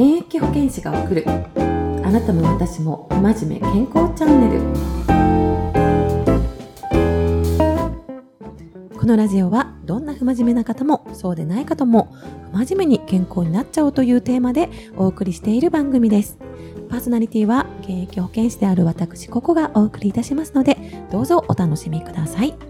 現役保健師が送る。あなたも私も真面目健康チャンネル。このラジオはどんな不真面目な方もそうでない方も不真面目に健康になっちゃおうというテーマでお送りしている番組です。パーソナリティは現役保健師である私ここがお送りいたしますのでどうぞお楽しみください。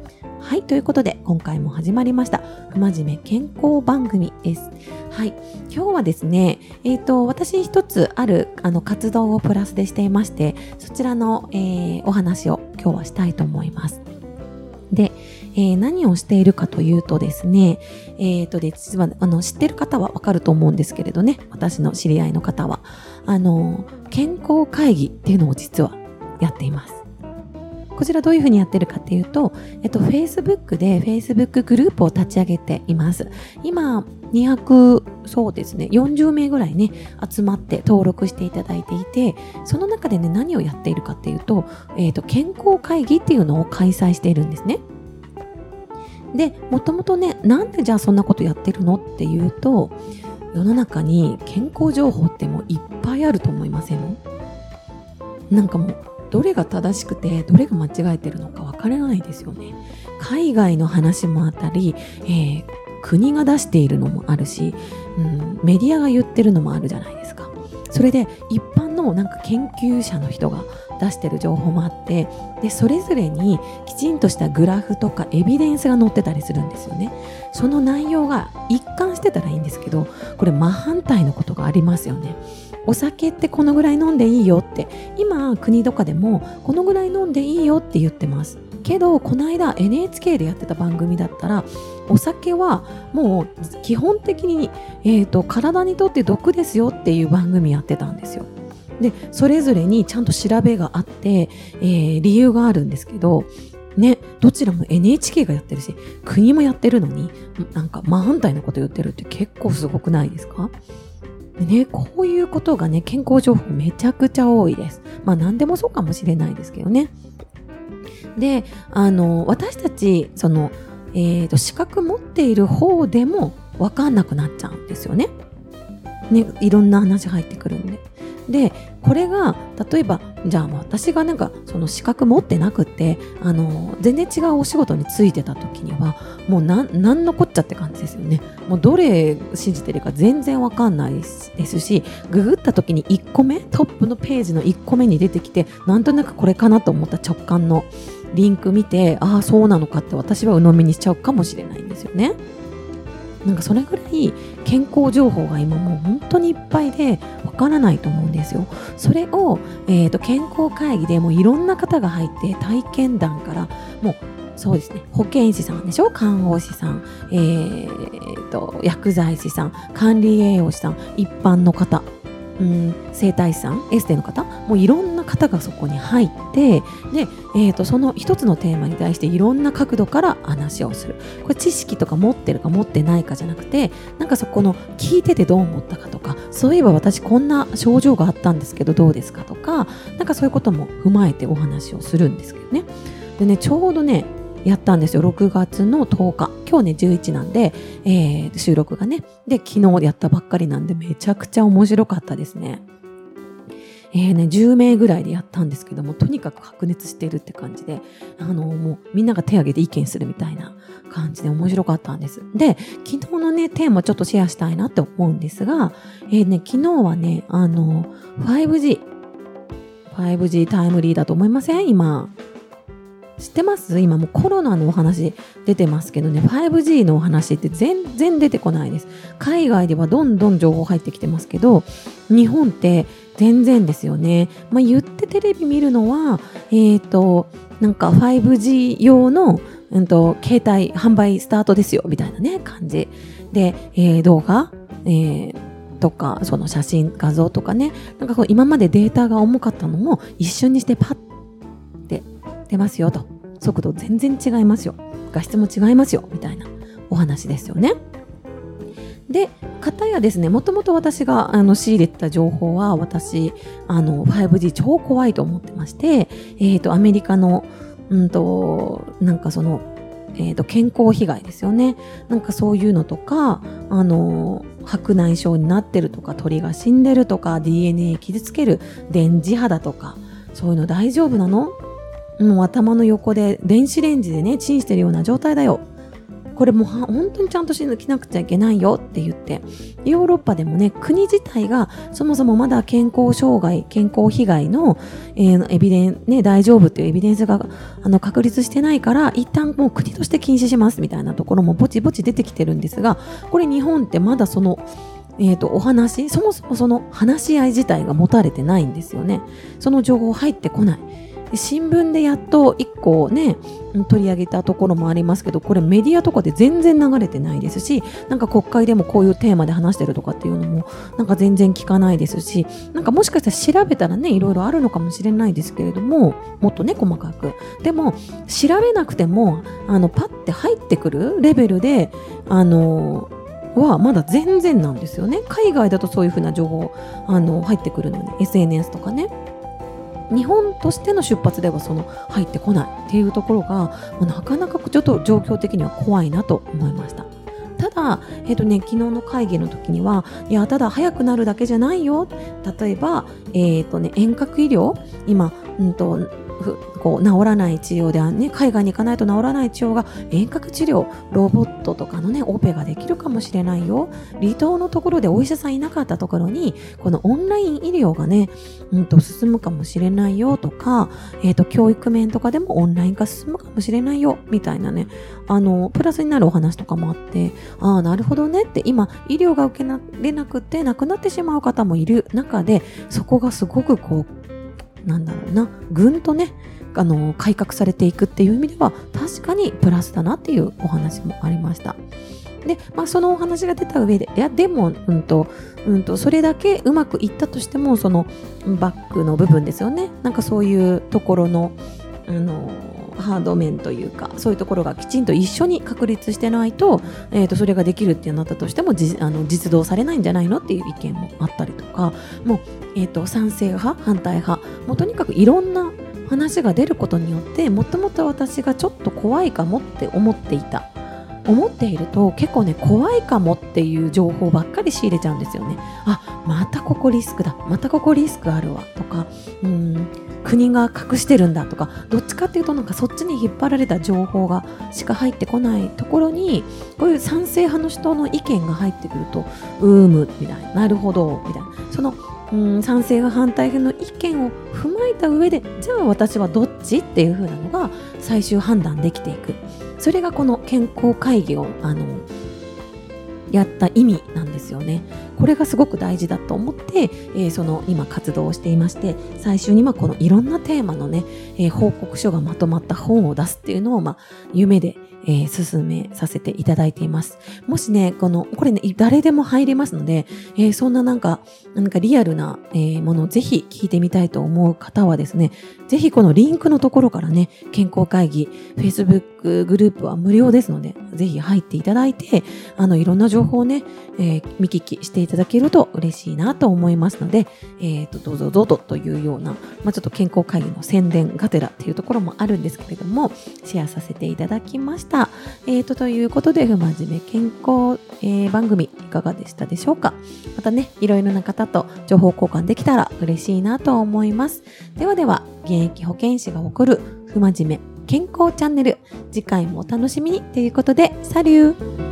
はい、ということで今回も始まりました不真面目健康番組です。はい、今日はですね、えっ、ー、と私一つあるあの活動をプラスでしていまして、そちらの、えー、お話を今日はしたいと思います。で、えー、何をしているかというとですね、えっ、ー、とで、実は、あの、知ってる方はわかると思うんですけれどね、私の知り合いの方は、あの、健康会議っていうのを実はやっています。こちらどういうふうにやってるかっていうと、えっと、Facebook で Facebook グループを立ち上げています。今、200、そうですね、40名ぐらいね、集まって登録していただいていて、その中でね、何をやっているかっていうと、えっと、健康会議っていうのを開催しているんですね。で、もともとね、なんでじゃあそんなことやってるのっていうと、世の中に健康情報ってもういっぱいあると思いません？なんかもうどれが正しくてどれが間違えてるのかわからないですよね。海外の話もあったり、えー、国が出しているのもあるし、うん、メディアが言ってるのもあるじゃないですか。それで一般のなんか研究者の人が出してる情報もあってでそれぞれにきちんとしたグラフとかエビデンスが載ってたりするんですよねその内容が一貫してたらいいんですけどこれ真反対のことがありますよねお酒ってこのぐらい飲んでいいよって。今国とかでもこのぐらい飲んでいいよって言ってます。けどこの間 NHK でやってた番組だったらお酒はもう基本的に、えーと、体にとって毒ですよっていう番組やってたんですよ。でそれぞれにちゃんと調べがあって、えー、理由があるんですけどね、どちらも NHK がやってるし国もやってるのになんか真反対のこと言ってるって結構すごくないですか？ね、こういうことがね、健康情報めちゃくちゃ多いです。まあ何でもそうかもしれないですけどね。で、あの、私たち、その、えっ、ー、と、資格持っている方でも分かんなくなっちゃうんですよね。ね、いろんな話入ってくるんで。これが例えばじゃあ私がなんかその資格持ってなくてあの全然違うお仕事に就いてた時にはもう何のこっちゃって感じですよねもうどれ信じてるか全然わかんないですしググった時に1個目トップのページの1個目に出てきてなんとなくこれかなと思った直感のリンク見てああそうなのかって私は鵜呑みにしちゃうかもしれないんですよね。なんかそれぐらい健康情報が今もう本当にいっぱいでわからないと思うんですよ。それを、えーと、健康会議でもういろんな方が入って体験談からもうそうですね保健師さんでしょ？看護師さん、えーと薬剤師さん管理栄養士さん一般の方うん、整体師さんエステの方もういろんな方がそこに入ってで、えーと、その一つのテーマに対していろんな角度から話をする。これ知識とか持ってるか持ってないかじゃなくてなんかそこの聞いててどう思ったかとかそういえば私こんな症状があったんですけどどうですかとかなんかそういうことも踏まえてお話をするんですけどね。でねちょうどねやったんですよ。6月の10日。今日ね11なんで、えー、収録がね。で昨日やったばっかりなんでめちゃくちゃ面白かったですね。えーね、10名ぐらいでやったんですけどもとにかく白熱してるって感じであのもうみんなが手を挙げて意見するみたいな感じで面白かったんです。で昨日のねテーマちょっとシェアしたいなって思うんですが、えーね、昨日はねあの 5G 5G タイムリーだと思いません？今知ってます？今もコロナのお話出てますけどね。5G のお話って全然出てこないです。海外ではどんどん情報入ってきてますけど日本って全然ですよね、まあ、言ってテレビ見るのはえっ、ー、となんか 5G 用の、うんと、携帯販売スタートですよ。みたいなね感じ。で、えー、動画、えー、とかその写真画像とかね。なんかこう今までデータが重かったのも一瞬にしてパッて出ますよと。速度全然違いますよ画質も違いますよみたいなお話ですよね。で、方やですね、もともと私があの仕入れてた情報は、私、あの、5G 超怖いと思ってまして、えっ、ー、と、アメリカの、うんと、なんかその、ええー、と健康被害ですよね。なんかそういうのとか、あの白内障になってるとか、鳥が死んでるとか、DNA 傷つける電磁波だとか、そういうの大丈夫なの？もう頭の横で電子レンジでね、チンしてるような状態だよ。これもう本当にちゃんとしなくちゃいけないよって言って、ヨーロッパでもね、国自体がそもそもまだ健康障害、健康被害の、えー、エビデン、ね、大丈夫っていうエビデンスがあの確立してないから、一旦もう国として禁止しますみたいなところもぼちぼち出てきてるんですが、これ日本ってまだその、えーと、お話そもそもその話し合い自体が持たれてないんですよねその情報入ってこない新聞でやっと1個ね取り上げたところもありますけどこれメディアとかで全然流れてないですしなんか国会でもこういうテーマで話してるとかっていうのもなんか全然聞かないですしなんかもしかしたら調べたらねいろいろあるのかもしれないですけれどももっとね細かく。でも調べなくてもあのパッて入ってくるレベルであのはまだ全然なんですよね。海外だとそういうふうな情報あの入ってくるので SNS とかね。日本としての出発ではその入ってこないっていうところがなかなかちょっと状況的には怖いなと思いました。ただ、え、ー、とね、昨日の会議の時には、いや、ただ早くなるだけじゃないよ。例えば、え、ー、とね、遠隔医療、今、うんと、こう治らない治療ではね海外に行かないと治らない治療が遠隔治療ロボットとかのねオペができるかもしれないよ。離島のところでお医者さんいなかったところにこのオンライン医療がね、うんと、進むかもしれないよとか、えーと、教育面とかでもオンライン化進むかもしれないよみたいなねあのプラスになるお話とかもあってああなるほどねって今医療が受けられなくて亡くなってしまう方もいる中でそこがすごくこうなんだろうなぐんとねあの改革されていくっていう意味では確かにプラスだなっていうお話もありました。で、まあ、そのお話が出た上で、いや、でも、うんと、うんと、それだけうまくいったとしても、そのバックの部分ですよね。なんかそういうところの、あの、ハード面というかそういうところがきちんと一緒に確立してないと,、えー、とそれができるってなったとしてもじあの実動されないんじゃないのっていう意見もあったりとかもう、えー、と賛成派反対派もうとにかくいろんな話が出ることによってもともと私がちょっと怖いかもって思っていた。思っていると結構ね怖いかもっていう情報ばっかり仕入れちゃうんですよね。あまたここリスクだまたここリスクあるわとかうん国が隠してるんだとかどっちかっていうとなんかそっちに引っ張られた情報がしか入ってこないところにこういう賛成派の人の意見が入ってくるとうーむみたいな。なるほどみたいな。そのうん賛成派反対派の意見を踏まえた上でじゃあ私はどっちっていう風なのが最終判断できていく。それがこの健康会議をあのやった意味なんですよね。これがすごく大事だと思って、えー、その今活動をしていまして最終にまこのいろんなテーマのね、えー、報告書がまとまった本を出すっていうのを、まあ、夢で、えー、進めさせていただいています。もしね、この、これね、誰でも入れますので、えー、そんななんか、なんかリアルな、えー、ものをぜひ聞いてみたいと思う方はですね、ぜひこのリンクのところからね、健康会議、Facebook グループは無料ですので、ぜひ入っていただいて、あの、いろんな情報をね、えー、見聞きしていただけると嬉しいなと思いますので、えっ、と、どうぞどうぞというような、まあ、ちょっと健康会議の宣伝がてらっていうところもあるんですけれども、シェアさせていただきました。え、ー、と、ということで、不真面目健康、えー、番組いかがでしたでしょうか？またね、いろいろな方と情報交換できたら嬉しいなと思います。ではでは、現役保健師が誇る不真面目健康チャンネル次回もお楽しみにということでサリュー。